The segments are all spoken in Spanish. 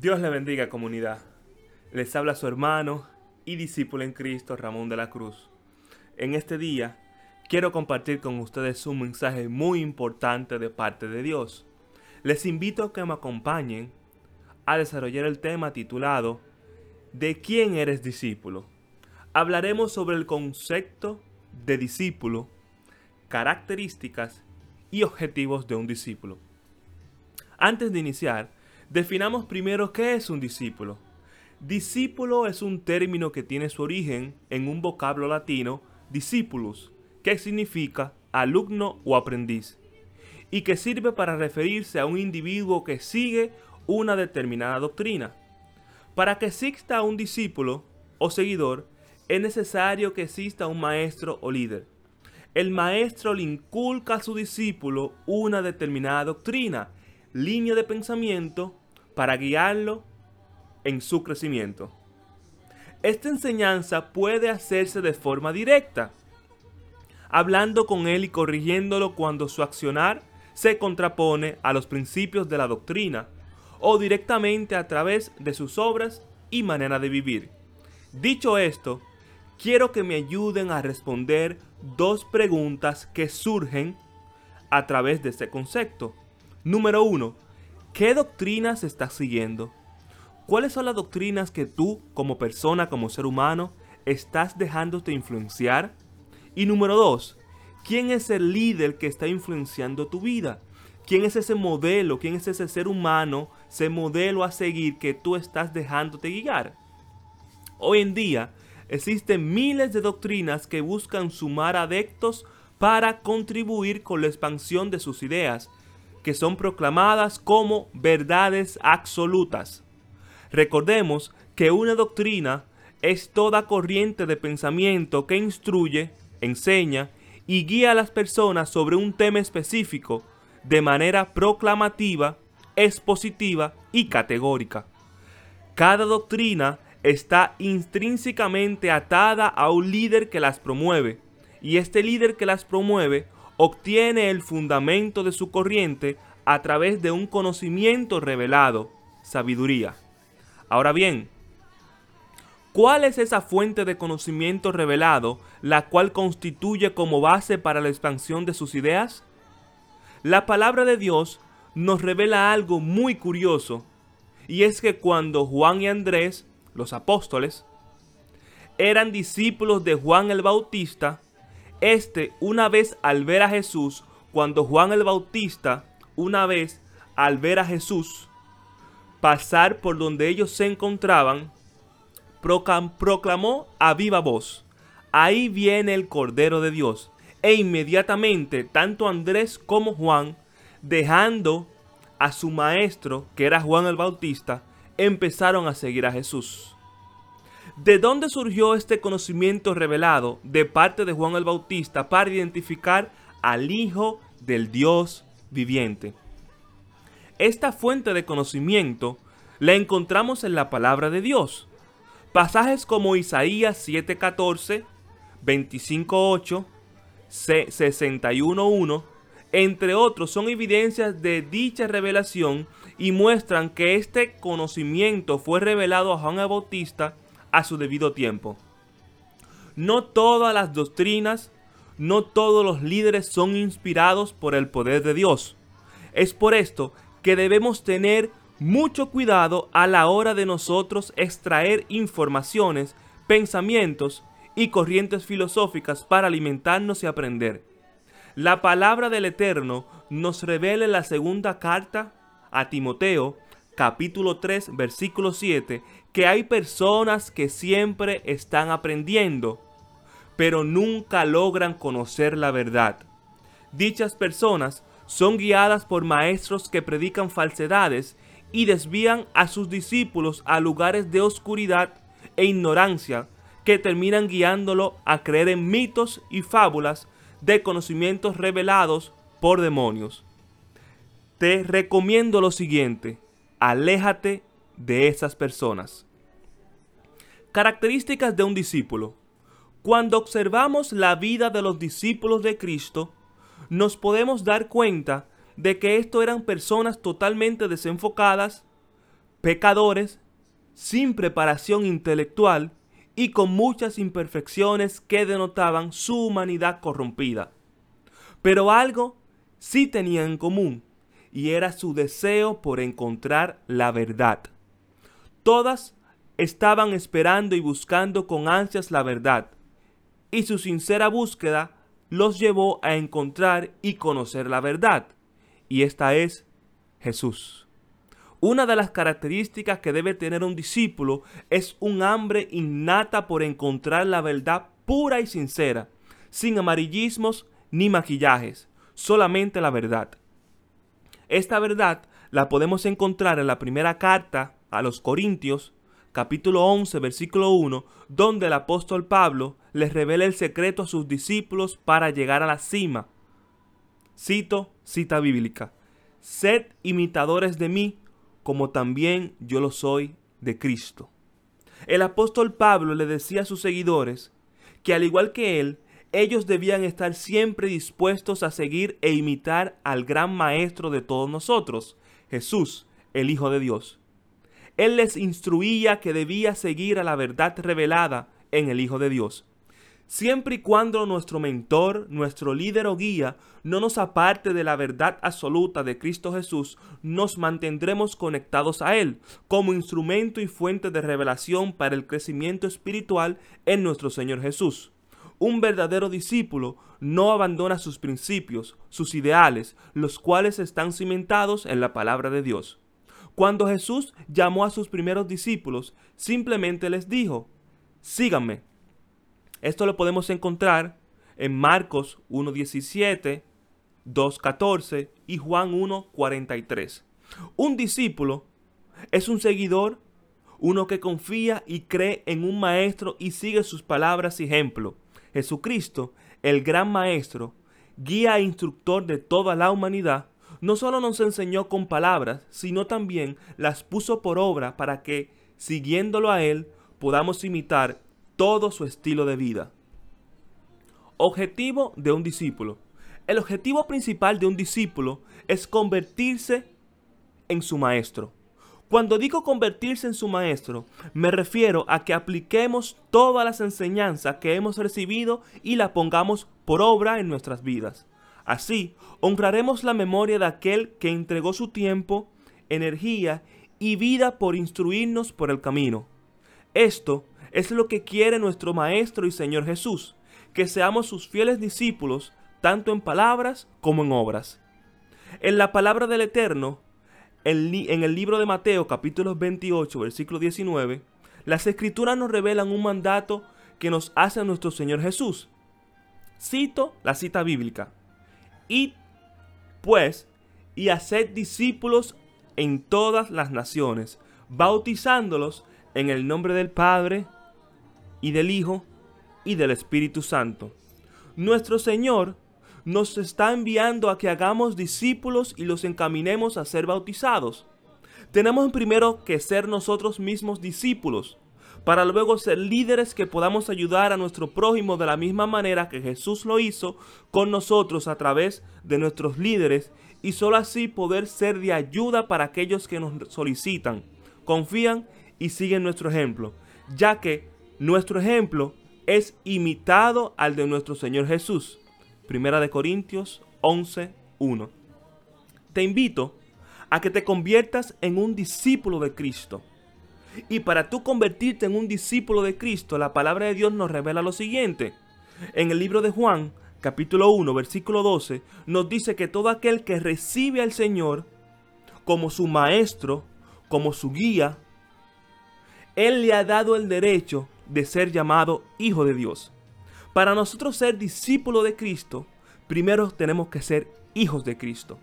Dios le bendiga comunidad. Les habla su hermano y discípulo en Cristo Ramón de la Cruz. En este día quiero compartir con ustedes un mensaje muy importante de parte de Dios. Les invito a que me acompañen a desarrollar el tema titulado ¿De quién eres discípulo? Hablaremos sobre el concepto de discípulo, características y objetivos de un discípulo. Antes de iniciar, Definamos primero qué es un discípulo. Discípulo es un término que tiene su origen en un vocablo latino, discipulus, que significa alumno o aprendiz, y que sirve para referirse a un individuo que sigue una determinada doctrina. Para que exista un discípulo o seguidor, es necesario que exista un maestro o líder. El maestro le inculca a su discípulo una determinada doctrina, línea de pensamiento para guiarlo en su crecimiento. Esta enseñanza puede hacerse de forma directa, hablando con él y corrigiéndolo cuando su accionar se contrapone a los principios de la doctrina, o directamente a través de sus obras y manera de vivir. Dicho esto, quiero que me ayuden a responder dos preguntas que surgen a través de este concepto. Número uno, ¿Qué doctrinas estás siguiendo? ¿Cuáles son las doctrinas que tú, como persona, como ser humano, estás dejándote influenciar? Y número dos, ¿quién es el líder que está influenciando tu vida? ¿Quién es ese modelo? ¿Quién es ese ser humano, ese modelo a seguir que tú estás dejándote guiar? Hoy en día existen miles de doctrinas que buscan sumar adeptos para contribuir con la expansión de sus ideas que son proclamadas como verdades absolutas. Recordemos que una doctrina es toda corriente de pensamiento que instruye, enseña y guía a las personas sobre un tema específico de manera proclamativa, expositiva y categórica. Cada doctrina está intrínsecamente atada a un líder que las promueve, y este líder que las promueve obtiene el fundamento de su corriente a través de un conocimiento revelado, sabiduría. Ahora bien, ¿cuál es esa fuente de conocimiento revelado la cual constituye como base para la expansión de sus ideas? La palabra de Dios nos revela algo muy curioso, y es que cuando Juan y Andrés, los apóstoles, eran discípulos de Juan el Bautista, este, una vez al ver a Jesús, cuando Juan el Bautista, una vez al ver a Jesús pasar por donde ellos se encontraban, proclamó a viva voz, ahí viene el Cordero de Dios. E inmediatamente, tanto Andrés como Juan, dejando a su maestro, que era Juan el Bautista, empezaron a seguir a Jesús. ¿De dónde surgió este conocimiento revelado de parte de Juan el Bautista para identificar al Hijo del Dios viviente? Esta fuente de conocimiento la encontramos en la palabra de Dios. Pasajes como Isaías 7:14, 25:8, 61:1, entre otros, son evidencias de dicha revelación y muestran que este conocimiento fue revelado a Juan el Bautista a su debido tiempo. No todas las doctrinas, no todos los líderes son inspirados por el poder de Dios. Es por esto que debemos tener mucho cuidado a la hora de nosotros extraer informaciones, pensamientos y corrientes filosóficas para alimentarnos y aprender. La palabra del Eterno nos revela en la segunda carta a Timoteo, capítulo 3, versículo 7, que hay personas que siempre están aprendiendo, pero nunca logran conocer la verdad. Dichas personas son guiadas por maestros que predican falsedades y desvían a sus discípulos a lugares de oscuridad e ignorancia que terminan guiándolo a creer en mitos y fábulas de conocimientos revelados por demonios. Te recomiendo lo siguiente, aléjate de esas personas. Características de un discípulo. Cuando observamos la vida de los discípulos de Cristo, nos podemos dar cuenta de que estos eran personas totalmente desenfocadas, pecadores, sin preparación intelectual y con muchas imperfecciones que denotaban su humanidad corrompida. Pero algo sí tenían en común, y era su deseo por encontrar la verdad. Todas estaban esperando y buscando con ansias la verdad, y su sincera búsqueda los llevó a encontrar y conocer la verdad, y esta es Jesús. Una de las características que debe tener un discípulo es un hambre innata por encontrar la verdad pura y sincera, sin amarillismos ni maquillajes, solamente la verdad. Esta verdad la podemos encontrar en la primera carta a los Corintios, capítulo 11, versículo 1, donde el apóstol Pablo les revela el secreto a sus discípulos para llegar a la cima. Cito cita bíblica. Sed imitadores de mí, como también yo lo soy de Cristo. El apóstol Pablo le decía a sus seguidores que al igual que él, ellos debían estar siempre dispuestos a seguir e imitar al gran maestro de todos nosotros, Jesús, el Hijo de Dios. Él les instruía que debía seguir a la verdad revelada en el Hijo de Dios. Siempre y cuando nuestro mentor, nuestro líder o guía no nos aparte de la verdad absoluta de Cristo Jesús, nos mantendremos conectados a Él como instrumento y fuente de revelación para el crecimiento espiritual en nuestro Señor Jesús. Un verdadero discípulo no abandona sus principios, sus ideales, los cuales están cimentados en la palabra de Dios. Cuando Jesús llamó a sus primeros discípulos, simplemente les dijo, síganme. Esto lo podemos encontrar en Marcos 1.17, 2.14 y Juan 1.43. Un discípulo es un seguidor, uno que confía y cree en un maestro y sigue sus palabras y ejemplo. Jesucristo, el gran maestro, guía e instructor de toda la humanidad, no solo nos enseñó con palabras, sino también las puso por obra para que, siguiéndolo a Él, podamos imitar todo su estilo de vida. Objetivo de un discípulo. El objetivo principal de un discípulo es convertirse en su maestro. Cuando digo convertirse en su maestro, me refiero a que apliquemos todas las enseñanzas que hemos recibido y la pongamos por obra en nuestras vidas. Así, honraremos la memoria de aquel que entregó su tiempo, energía y vida por instruirnos por el camino. Esto es lo que quiere nuestro Maestro y Señor Jesús, que seamos sus fieles discípulos, tanto en palabras como en obras. En la palabra del Eterno, en el libro de Mateo capítulo 28, versículo 19, las escrituras nos revelan un mandato que nos hace nuestro Señor Jesús. Cito la cita bíblica. Id, pues, y haced discípulos en todas las naciones, bautizándolos en el nombre del Padre, y del Hijo, y del Espíritu Santo. Nuestro Señor nos está enviando a que hagamos discípulos y los encaminemos a ser bautizados. Tenemos primero que ser nosotros mismos discípulos, para luego ser líderes que podamos ayudar a nuestro prójimo de la misma manera que Jesús lo hizo con nosotros a través de nuestros líderes y solo así poder ser de ayuda para aquellos que nos solicitan, confían y siguen nuestro ejemplo, ya que nuestro ejemplo es imitado al de nuestro Señor Jesús. Primera de Corintios 11:1. Te invito a que te conviertas en un discípulo de Cristo y para tú convertirte en un discípulo de Cristo, la palabra de Dios nos revela lo siguiente. En el libro de Juan, capítulo 1, versículo 12, nos dice que todo aquel que recibe al Señor como su maestro, como su guía, Él le ha dado el derecho de ser llamado hijo de Dios. Para nosotros ser discípulo de Cristo, primero tenemos que ser hijos de Cristo.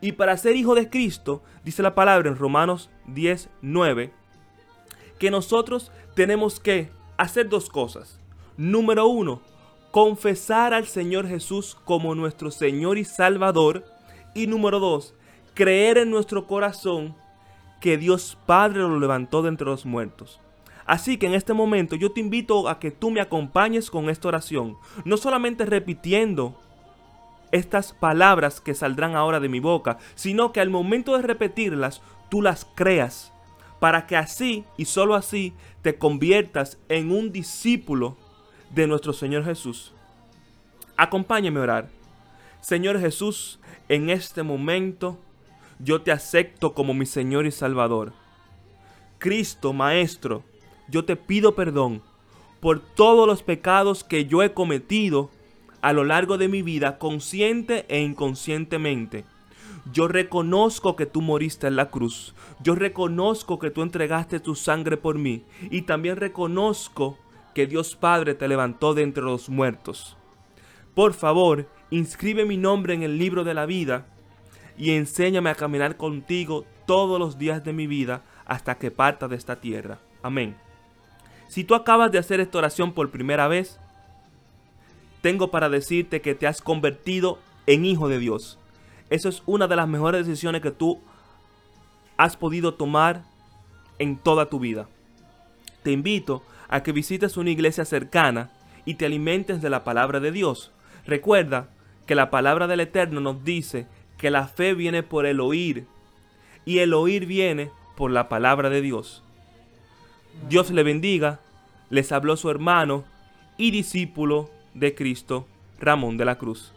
Y para ser hijo de Cristo, dice la palabra en Romanos 10, 9, que nosotros tenemos que hacer dos cosas. Número uno, confesar al Señor Jesús como nuestro Señor y Salvador. Y número dos, creer en nuestro corazón que Dios Padre lo levantó de entre los muertos. Así que en este momento yo te invito a que tú me acompañes con esta oración, no solamente repitiendo estas palabras que saldrán ahora de mi boca, sino que al momento de repetirlas, tú las creas para que así y solo así te conviertas en un discípulo de nuestro Señor Jesús. Acompáñame a orar. Señor Jesús, en este momento yo te acepto como mi Señor y Salvador. Cristo, Maestro, yo te pido perdón por todos los pecados que yo he cometido a lo largo de mi vida, consciente e inconscientemente. Yo reconozco que tú moriste en la cruz. Yo reconozco que tú entregaste tu sangre por mí. Y también reconozco que Dios Padre te levantó de entre los muertos. Por favor, inscribe mi nombre en el libro de la vida y enséñame a caminar contigo todos los días de mi vida hasta que parta de esta tierra. Amén. Si tú acabas de hacer esta oración por primera vez, tengo para decirte que te has convertido en hijo de Dios. Eso es una de las mejores decisiones que tú has podido tomar en toda tu vida. Te invito a que visites una iglesia cercana y te alimentes de la palabra de Dios. Recuerda que la palabra del Eterno nos dice que la fe viene por el oír y el oír viene por la palabra de Dios. Dios le bendiga, les habló su hermano y discípulo de Cristo, Ramón de la Cruz.